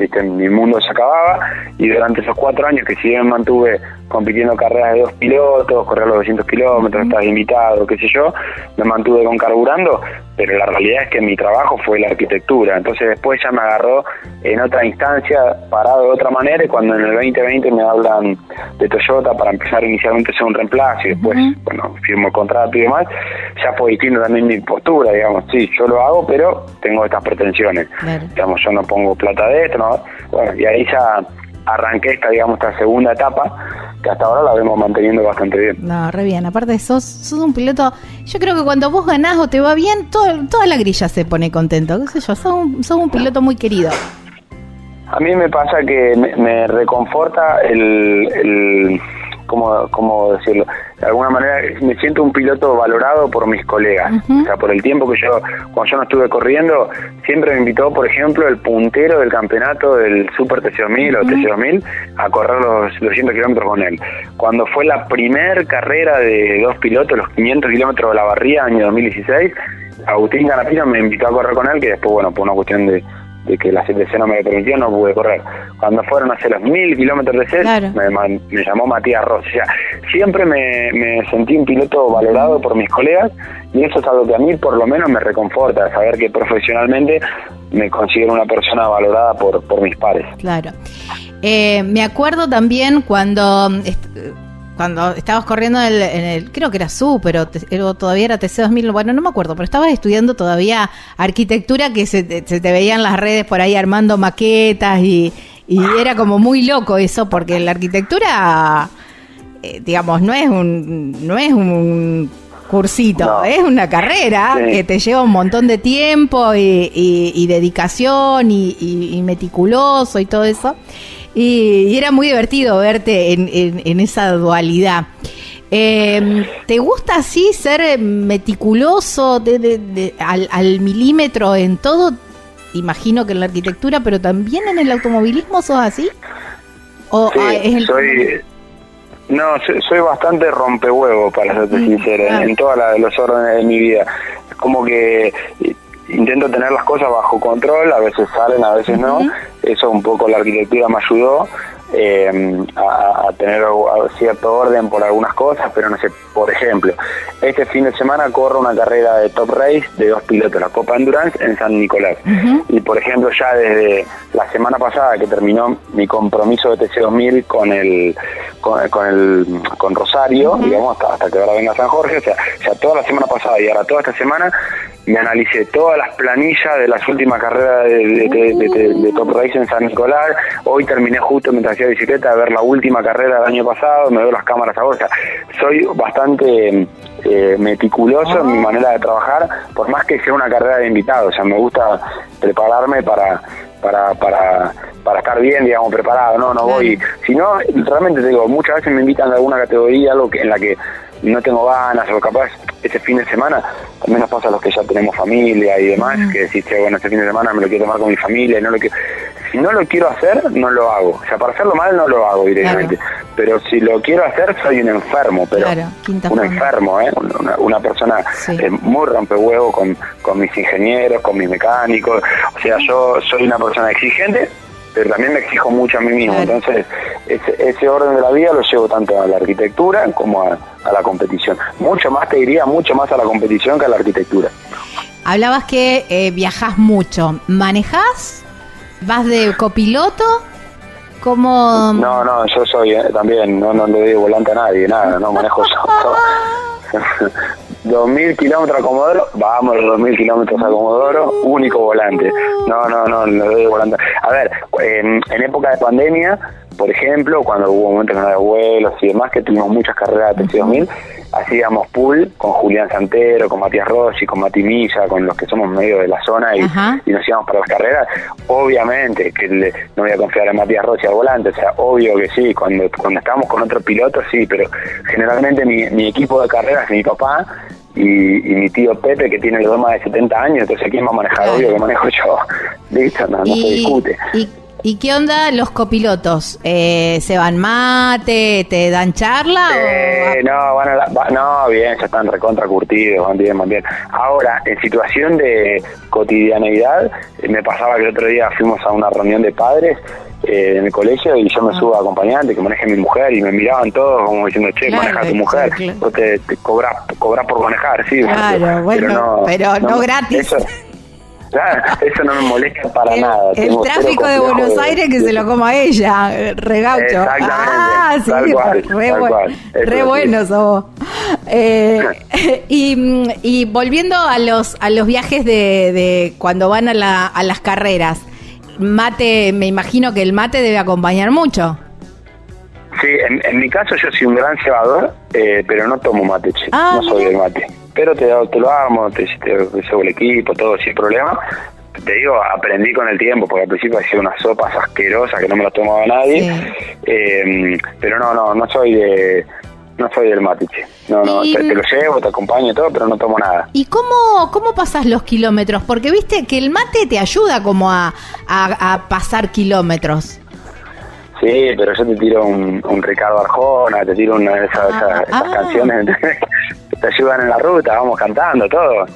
viste, mi mundo se acababa y durante esos cuatro años que si mantuve compitiendo carreras de dos pilotos, correr los 200 kilómetros, estar invitado, qué sé yo, me mantuve con carburando, pero la realidad es que mi trabajo fue la arquitectura, entonces después ya me agarró en otra instancia, parado de otra manera, y cuando en el 2020 me hablan de Toyota para empezar inicialmente a ser un reemplazo y después, bueno, firmo el contrato y demás, ya fue distinto también mi postura, digamos, sí, yo lo hago, pero tengo estas pretensiones, digamos, yo no pongo plata de esto, ¿no? bueno, y ahí ya arranqué esta, digamos, esta segunda etapa, que hasta ahora la vemos manteniendo bastante bien. No, re bien. Aparte, sos, sos un piloto. Yo creo que cuando vos ganás o te va bien, todo, toda la grilla se pone contento. ¿Qué sé yo? Sos un, sos un piloto muy querido. A mí me pasa que me, reconforta el ¿cómo, cómo decirlo? De alguna manera me siento un piloto valorado por mis colegas. O sea, por el tiempo que yo, cuando yo no estuve corriendo, siempre me invitó, por ejemplo, el puntero del campeonato del Super TC2000 o TC2000 a correr los 200 kilómetros con él. Cuando fue la primer carrera de dos pilotos, los 500 kilómetros de la barría, año 2016, Agustín Ganapino me invitó a correr con él, que después, bueno, por una cuestión de de que la CTC no me permitió, no pude correr. Cuando fueron a hacer los mil kilómetros de set, me, llamó Matías Rossi. O sea, siempre me, sentí un piloto valorado por mis colegas y eso es algo que a mí por lo menos me reconforta, saber que profesionalmente me considero una persona valorada por, por mis pares. Claro. Eh, me acuerdo también cuando cuando estabas corriendo en el, creo que era SU, pero, todavía era TC2000, bueno, no me acuerdo, pero estabas estudiando todavía arquitectura que se, te veían las redes por ahí armando maquetas y, era como muy loco eso, porque la arquitectura, eh, digamos, no es un, no es un cursito, es una carrera que te lleva un montón de tiempo y, dedicación y meticuloso y todo eso. Y, era muy divertido verte en, esa dualidad. Em, ¿Te gusta así ser meticuloso al, milímetro en todo? Imagino que en la arquitectura, pero también en el automovilismo sos así. ¿O ah, soy, no, soy, bastante rompehuevo, para serte mm, sincero, en, todos los órdenes de mi vida. Es como que intento tener las cosas bajo control, a veces salen, a veces no. Eso un poco la arquitectura me ayudó eh, a, tener cierto orden por algunas cosas, pero no sé, por ejemplo, este fin de semana corro una carrera de top race de dos pilotos, la Copa Endurance en San Nicolás. Y por ejemplo, ya desde la semana pasada que terminó mi compromiso de TC2000 con el con, el con Rosario, digamos, hasta, hasta que ahora venga San Jorge, o sea, ya toda la semana pasada y ahora toda esta semana me analicé todas las planillas de las últimas carreras de, Top Race en San Nicolás. Hoy terminé justo mientras hacía bicicleta a ver la última carrera del año pasado, me veo las cámaras ahora. O sea, soy bastante eh, meticuloso en mi manera de trabajar, por más que sea una carrera de invitados. O sea, me gusta prepararme para, para, para, para estar bien, digamos, preparado, no, no voy, si no, realmente te digo, muchas veces me invitan a alguna categoría, algo que, en la que no tengo ganas o capaz ese fin de semana, también nos pasa a los que ya tenemos familia y demás, que decís, bueno, este fin de semana me lo quiero tomar con mi familia y no lo quiero... Si no lo quiero hacer, no lo hago. O sea, para hacerlo mal no lo hago directamente. Pero si lo quiero hacer, soy un enfermo, pero un enfermo, ¿eh? Una, persona eh, muy rompehuevo con, con mis ingenieros, con mis mecánicos. O sea, yo soy una persona exigente, pero también me exijo mucho a mí mismo. Entonces, ese, orden de la vida lo llevo tanto a la arquitectura como a, la competición. Mucho más, te diría, mucho más a la competición que a la arquitectura. Hablabas que eh, viajas mucho. ¿Manejás? ¿Vas de copiloto? ¿Cómo...? No, no, yo soy eh, también, no, no le doy volante a nadie, nada, no manejo yo. 2.000 kilómetros a Comodoro, vamos los 2.000 kilómetros a Comodoro, único volante. No, no, no, no doy volante. A ver, en, época de pandemia, por ejemplo, cuando hubo momentos de vuelos y demás, que tuvimos muchas carreras de TC2000, hacíamos pool con Julián Santero, con Matías Rossi, con Mati Milla, con los que somos medio de la zona y, y nos íbamos para las carreras. Obviamente que no voy a confiar en Matías Rossi al volante, o sea, obvio que sí, cuando, cuando estábamos con otro piloto sí, pero generalmente mi, mi equipo de carreras mi papá y, mi tío Pepe que tiene los dos más de 70 años, entonces ¿quién va a manejar? Obvio que manejo yo. Listo, no, no se discute. ¿Y qué onda los copilotos? Eh, ¿Se van mate? ¿Te dan charla? Eh, no, van a no, bien, ya están recontra curtidos, van bien, van bien. Ahora, en situación de cotidianeidad, eh, me pasaba que el otro día fuimos a una reunión de padres eh, en el colegio y yo me ah. subo a acompañante que maneje mi mujer y me miraban todos como diciendo, che, maneja tu mujer, vos te, te cobras, cobras por manejar, sí. Claro, bueno, pero no, gratis. Claro, eso no me molesta para nada. El tráfico de Buenos Aires que se lo coma ella, regaucho. Exactamente. Ah, sí, re, bueno sos eh, y, y, volviendo a los a los viajes de, de cuando van a, la, a las carreras, mate, me imagino que el mate debe acompañar mucho. Sí, en, mi caso yo soy un gran cebador, eh, pero no tomo mate, ah, no soy del mate pero te, te lo amo, te, te, el equipo, todo sin problema. Te digo, aprendí con el tiempo, porque al principio hacía unas sopas asquerosas que no me las tomaba nadie, eh, pero no, no, no soy de, no soy del matiche. No, no, te, lo llevo, te acompaño y todo, pero no tomo nada. ¿Y cómo, cómo pasas los kilómetros? Porque viste que el mate te ayuda como a, a, pasar kilómetros. Sí, pero yo te tiro un, un Ricardo Arjona, te tiro una de esas, esas, esas ah. canciones te ayudan en la ruta, vamos cantando, todo.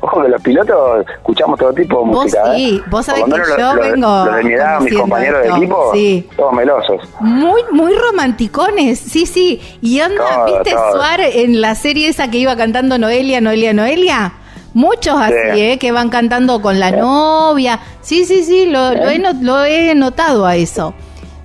Ojo que los pilotos escuchamos todo tipo de música. Sí, ¿eh? vos sabés que yo vengo. Los de mi edad, mis compañeros de equipo, todos melosos. Muy, muy romanticones, sí, sí. Y anda, ¿viste Suar en la serie esa que iba cantando Noelia, Noelia, Noelia? Muchos así, ¿eh? Que van cantando con la novia. Sí, sí, sí, lo, lo, he, lo he notado a eso.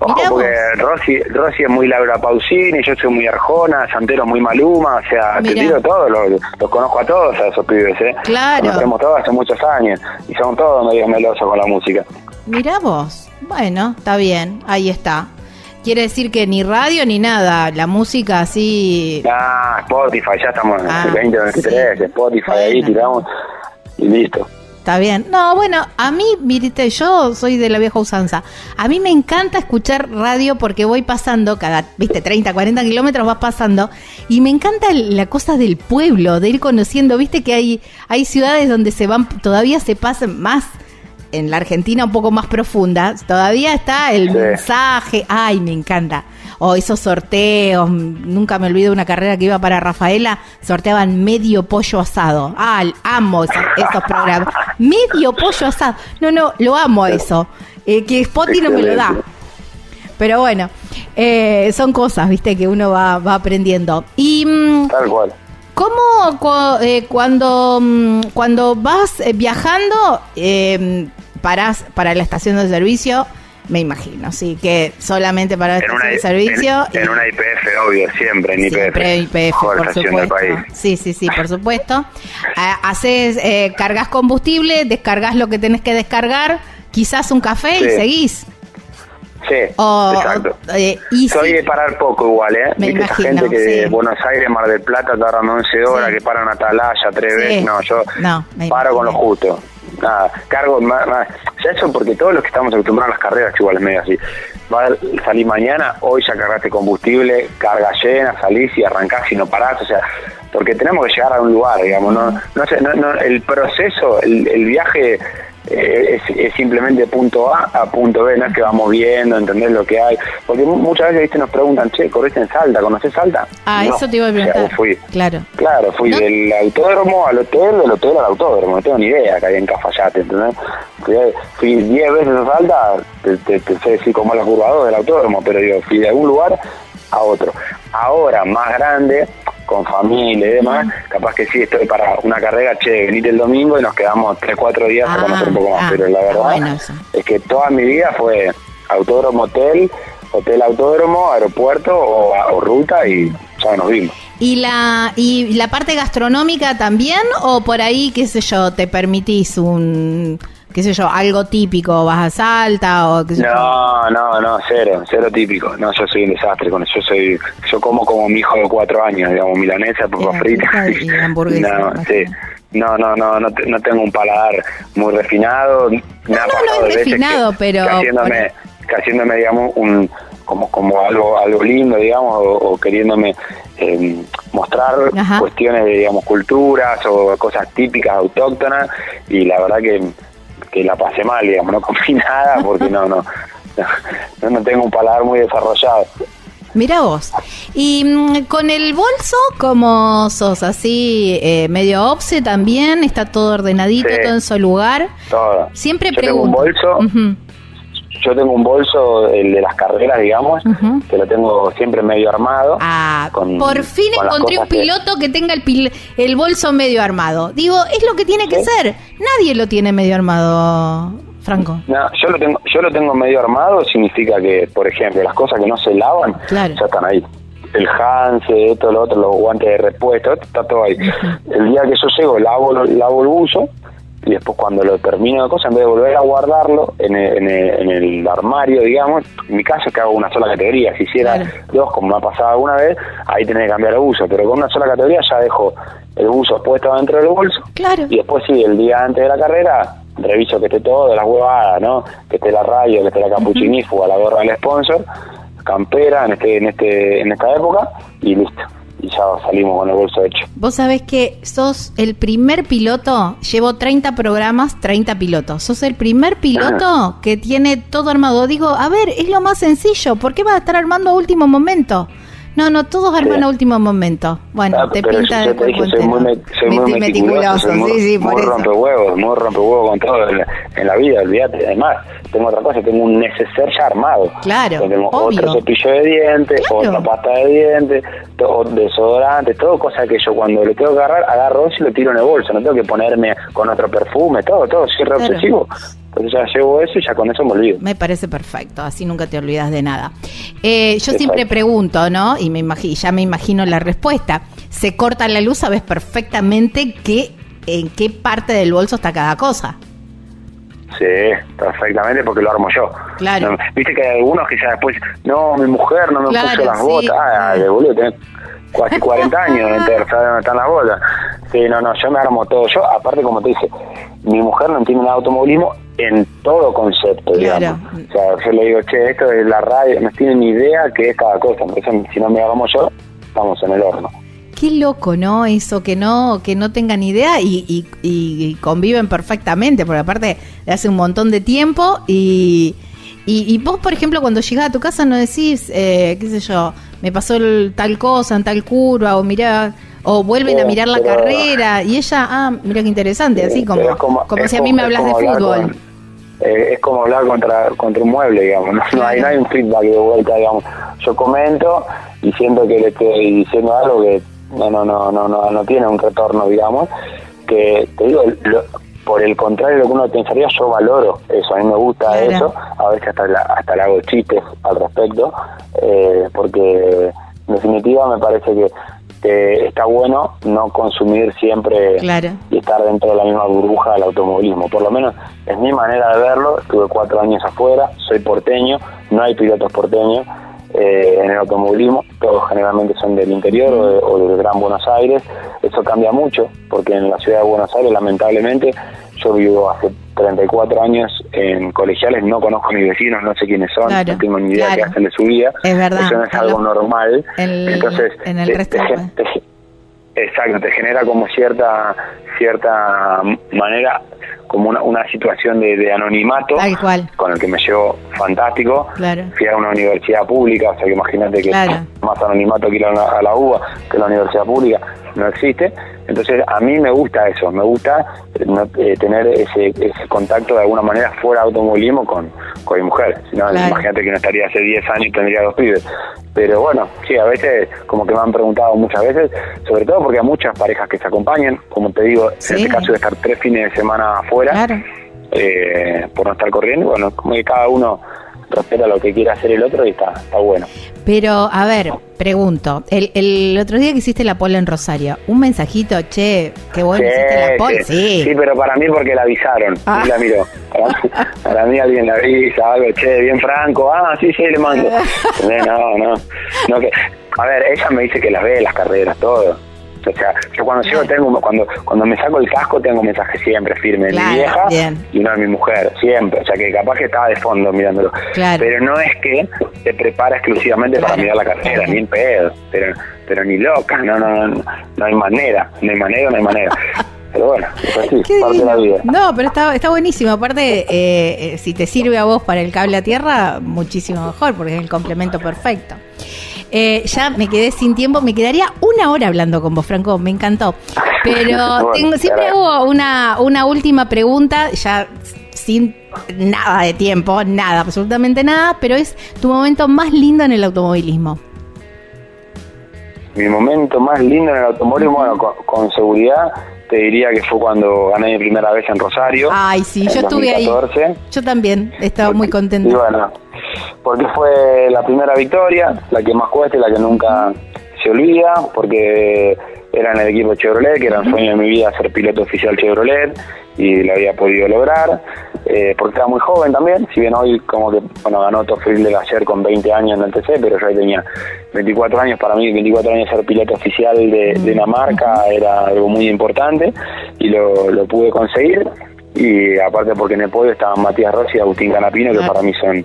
Ojo, porque Rosy, Rosy es muy Laura Pausini, yo soy muy Arjona, Santero muy Maluma, o sea, te digo todo, los, conozco a todos a esos pibes, ¿eh? Claro. Nos conocemos todos hace muchos años y son todos medio melosos con la música. Mira vos, bueno, está bien, ahí está. Quiere decir que ni radio ni nada, la música así... Ah, Spotify, ya estamos en el 2023, ah, Spotify ahí tiramos y listo. Está bien. No, bueno, a mí, mirite, yo soy de la vieja usanza. A mí me encanta escuchar radio porque voy pasando cada, viste, 30, 40 kilómetros vas pasando. Y me encanta la cosa del pueblo, de ir conociendo. Viste que hay, hay ciudades donde se van, todavía se pasan más en la Argentina un poco más profunda, todavía está el mensaje. Ay, me encanta o esos sorteos. Nunca me olvido una carrera que iba para Rafaela, sorteaban medio pollo asado. Ah, amo esos, programas. Medio pollo asado. No, no, lo amo eso. Eh, que Spotify no me lo da. Pero bueno, eh, son cosas, viste, que uno va, va aprendiendo. Y. Mm, Tal cual. ¿Cómo eh, cuando, mm, cuando vas viajando, eh, parás para la estación de servicio? Me imagino, sí, que solamente para el servicio. En, una IPF, obvio, siempre en IPF. Siempre IPF, por supuesto. Sí, sí, sí, por supuesto. Haces, eh, cargas combustible, descargas lo que tenés que descargar, quizás un café y seguís. Sí, exacto. Eh, Soy de parar poco igual, ¿eh? Me imagino, gente que de Buenos Aires, Mar del Plata, tardan 11 horas, que paran a Atalaya tres veces. No, yo paro con lo justo nada, cargo más, ya eso porque todos los que estamos acostumbrados a las carreras igual es medio así, va a salir mañana, hoy ya cargaste combustible, carga llena, salís y arrancás y no parás, o sea, porque tenemos que llegar a un lugar, digamos, no, no sé, no, el proceso, el, el viaje eh, es, simplemente punto A a punto B, no es que vamos viendo, entender lo que hay. Porque muchas veces nos preguntan, che, ¿corriste en Salta? ¿Conoces Salta? Ah, eso te iba a preguntar. fui, claro. Claro, fui del autódromo al hotel, del hotel al autódromo, no tengo ni idea que hay en Cafayate, ¿entendés? Fui 10 veces a Salta, te, sé decir cómo es la curva del autódromo, pero digo, fui de algún lugar a otro. Ahora, más grande, con familia y demás, capaz que sí estoy para una carrera, che, venite el domingo y nos quedamos 3, 4 días a conocer un poco más, ah, pero la verdad es que toda mi vida fue autódromo, hotel, hotel, autódromo, aeropuerto o, ruta y ya nos vimos. ¿Y la, ¿Y la parte gastronómica también o por ahí, qué sé yo, te permitís un qué sé yo, algo típico, vas a Salta o qué sé yo. No, no, no, cero, cero típico. No, yo soy un desastre con eso. Yo soy, yo como como mi hijo de cuatro años, digamos, milanesa, papas fritas. y hamburguesa, No, sí. No, no, no, no, te- no tengo un paladar muy refinado. Me ha no, no pasado es refinado, que- pero- que haciéndome, que haciéndome, digamos, un como como algo algo lindo, digamos, o, o queriéndome eh, mostrar Ajá. cuestiones de, digamos, culturas o cosas típicas, autóctonas, y la verdad que, que la pasé mal, digamos, no comí nada porque no, no, no, no tengo un paladar muy desarrollado. Mira vos. Y mm, con el bolso, como sos así, eh, medio obse también, está todo ordenadito, Sí. todo en su lugar. Todo. Siempre Yo tengo pregunto. un bolso, Ujú, yo tengo un bolso, el de las carreras, digamos, que lo tengo siempre medio armado. Ah, con- por fin con encontré un que- piloto que tenga el, pil- el bolso medio armado. Digo, es lo que tiene que ser. Nadie lo tiene medio armado, Franco. No, yo lo tengo, yo lo tengo medio armado, significa que, por ejemplo, las cosas que no se lavan Claro. ya están ahí. El Hanse, esto, lo otro, los guantes de repuesto, esto está todo ahí. El día que yo llego, lavo, lavo el buzo y después cuando lo termino de cosas, en vez de volver a guardarlo en el, en el- en el armario, digamos, en mi caso es que hago una sola categoría. Si hiciera Claro. dos, como me ha pasado alguna vez, ahí tenés que cambiar el buzo. Pero con una sola categoría ya dejo el buzo puesto dentro del bolso Claro. y después sí, el día antes de la carrera, reviso que esté todo de las huevadas, ¿no? Que esté la radio, que esté la capuchinifu, la gorra del sponsor, campera en este, en este, en esta época, y listo. Y ya salimos con el bolso hecho. Vos sabés que sos el primer piloto, llevo 30 programas, 30 pilotos. Sos el primer piloto que tiene todo armado. Digo, a ver, es lo más sencillo. ¿Por qué vas a estar armando a último momento? No, no, todos arman a último momento. Bueno, Ah, te pinta te dije, soy muy, me- soy muy Meti- meticuloso, soy muy, sí, sí, muy por eso. rompehuevos, muy rompehuevos con todo en la, en la vida, olvídate. Además, tengo otra cosa, tengo un neceser ya armado. Claro, tengo obvio. otro cepillo de dientes, Claro. otra pasta de dientes, todo desodorante, todo cosa que yo cuando lo tengo que agarrar, agarro eso y lo tiro en el bolso. No tengo que ponerme con otro perfume, todo, todo, soy re Claro. obsesivo. Entonces ya llevo eso y ya con eso me olvido. Me parece perfecto, así nunca te olvidas de nada. Eh, yo siempre pregunto, ¿no? Y me ya me imagino la respuesta. Se corta la luz, sabes perfectamente qué, en qué parte del bolso está cada cosa. Sí, perfectamente porque lo armo yo. Claro. Viste que hay algunos que ya después, no, mi mujer no me Claro, puso las sí, botas. Ah, sí. de boludo, tenés casi 40 años, entonces sabes dónde están las botas. Sí, no, no, yo me armo todo. Yo, aparte, como te dije, mi mujer no entiende nada de automovilismo en todo concepto, Claro. digamos. O sea, yo le digo, che, esto es la radio, no tiene ni idea qué es cada cosa. Eso, si no me armo yo, estamos en el horno. Qué loco, ¿no? Eso que no, que no tengan idea y, y- y conviven perfectamente, porque aparte hace un montón de tiempo y, y, y vos, por ejemplo, cuando llegás a tu casa no decís, eh, qué sé yo, me pasó el- tal cosa en tal curva o mirá, o vuelven a mirar la carrera y ella, ah, mira qué interesante, así Sí, como, como, es si a mí como- me hablas de como fútbol. con- eh, es como hablar contra contra un mueble, digamos. No, no hay, no hay un feedback de vuelta, digamos. Yo comento y siento que le estoy diciendo algo que no no no no no, no tiene un retorno, digamos. Que te digo, lo- por el contrario de lo que uno pensaría, yo valoro eso. A mí me gusta Claro. eso. A veces hasta, la- hasta le hago chistes al respecto, eh, porque en definitiva me parece que está bueno no consumir siempre Claro. y estar dentro de la misma burbuja del automovilismo. Por lo menos es mi manera de verlo. Estuve cuatro años afuera, soy porteño, no hay pilotos porteños eh, en el automovilismo, todos generalmente son del interior o, de- o del Gran Buenos Aires. Eso cambia mucho, porque en la ciudad de Buenos Aires, lamentablemente, yo vivo hace 34 años en colegiales, no conozco a mis vecinos, no sé quiénes son, Claro, no tengo ni idea claro. qué hacen de su vida. Es verdad, Eso no es algo normal. en- Entonces, en el te- resto te- del te- Exacto, te genera como cierta cierta manera, como una, una situación de, de anonimato Tal cual. con el que me llevo fantástico. Claro. Fui a una universidad pública, o sea que imagínate que Claro. más anonimato que ir a la, a la UBA, que la universidad pública, no existe. Entonces a mí me gusta eso, me gusta eh, no- eh, tener ese, ese contacto de alguna manera fuera de automovilismo con, con mi mujer. Si no, Claro. imagínate que no estaría hace 10 años y tendría dos pibes. Pero bueno, sí, a veces como que me han preguntado muchas veces, sobre todo porque hay muchas parejas que se acompañan, como te digo, Sí. en este caso de estar tres fines de semana afuera, Claro. eh, por no estar corriendo, bueno, como que cada uno respeta lo que quiere hacer el otro y está, está bueno. Pero, a ver, pregunto, el, el otro día que hiciste la pole en Rosario, un mensajito, che, qué bueno hiciste la pole, sí. sí. pero para mí porque la avisaron, Ah. y la miró. Para, para mí alguien la avisa, algo, che, bien franco, ah, sí, sí, le mando. Eh, No, no, no que, a ver, ella me dice que las ve, las carreras, todo. O sea, yo cuando llego tengo, cuando cuando me saco el casco tengo mensaje siempre firme de Claro, mi vieja bien. y uno de mi mujer, siempre. O sea, que capaz que estaba de fondo mirándolo. Claro. Pero no es que te prepara exclusivamente para mirar la carrera, ni en pedo. Pero, pero ni loca, no, no, no, no hay manera, no hay manera, no hay manera. Pero bueno, es así, Qué parte de la divino. vida. No, pero está, está buenísimo. Aparte, eh, eh, si te sirve a vos para el cable a tierra, muchísimo mejor, porque es el complemento perfecto. Eh, ya me quedé sin tiempo, me quedaría una hora hablando con vos, Franco, me encantó. Pero tengo, siempre hago una, una última pregunta, ya sin nada de tiempo, nada, absolutamente nada, pero es tu momento más lindo en el automovilismo. Mi momento más lindo en el automóvil, bueno, con, con seguridad, te diría que fue cuando gané mi primera vez en Rosario. Ay, sí, yo estuve ahí. 2014. Yo también, estaba muy Y contenta. bueno, porque fue la primera victoria, la que más cuesta y la que nunca se olvida, porque era en el equipo Chevrolet, que era un sueño de mi vida ser piloto oficial Chevrolet, y lo había podido lograr, eh, porque era muy joven también, si bien hoy como que, bueno, ganó Tofil de ayer con 20 años en el TC, pero yo ahí tenía 24 años, para mí 24 años ser piloto oficial de, de una marca era algo muy importante, y lo, lo pude conseguir, y aparte porque en el podio estaban Matías Rossi y Agustín Canapino, que Claro. para mí son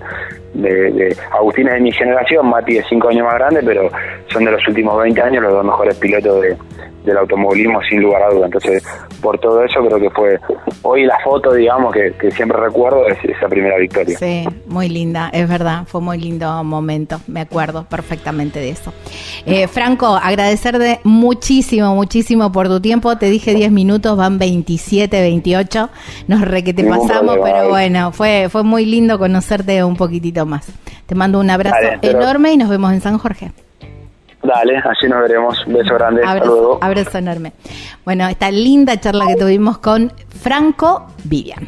de, de Agustín es de mi generación, Mati es 5 años más grande, pero son de los últimos 20 años los dos mejores pilotos de, del automovilismo sin lugar a duda. Entonces, por todo eso creo que fue hoy la foto, digamos, que, que siempre recuerdo es esa primera victoria. Sí, muy linda, es verdad, fue muy lindo momento, me acuerdo perfectamente de eso. Eh, Franco, agradecerte muchísimo, muchísimo por tu tiempo, te dije 10 minutos, van 27, 28, nos re que te Ningún pasamos, problema, pero bueno, fue, fue muy lindo conocerte un poquitito más. Te mando un abrazo Dale, pero- enorme y nos vemos en San Jorge. Dale, así nos veremos. Beso grande, hasta Abrazo, luego. abrazo enorme. Bueno, esta linda charla que tuvimos con Franco Vivian.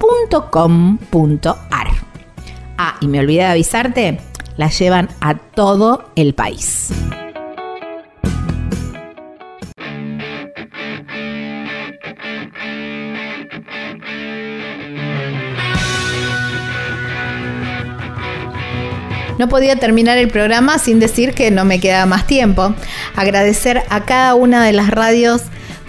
www.elpicapalo.com.ar. Ah, y me olvidé de avisarte, la llevan a todo el país. No podía terminar el programa sin decir que no me queda más tiempo. Agradecer a cada una de las radios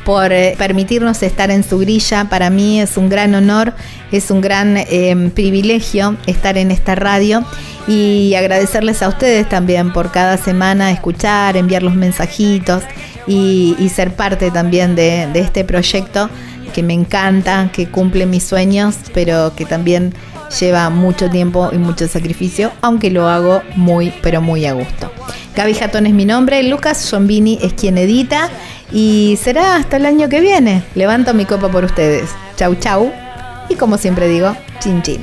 por eh, permitirnos estar en su grilla. Para mí es un gran honor, es un gran em, privilegio estar en esta radio y agradecerles a ustedes también por cada semana escuchar, enviar los mensajitos y, ser parte también de, de este proyecto que me encanta, que cumple mis sueños, pero que también lleva mucho tiempo y mucho sacrificio, aunque lo hago muy, pero muy a gusto. Gaby Jatón es mi nombre, Lucas Zombini es quien edita y será hasta el año que viene. Levanto mi copa por ustedes. Chau, chau. Y como siempre digo, chin chin.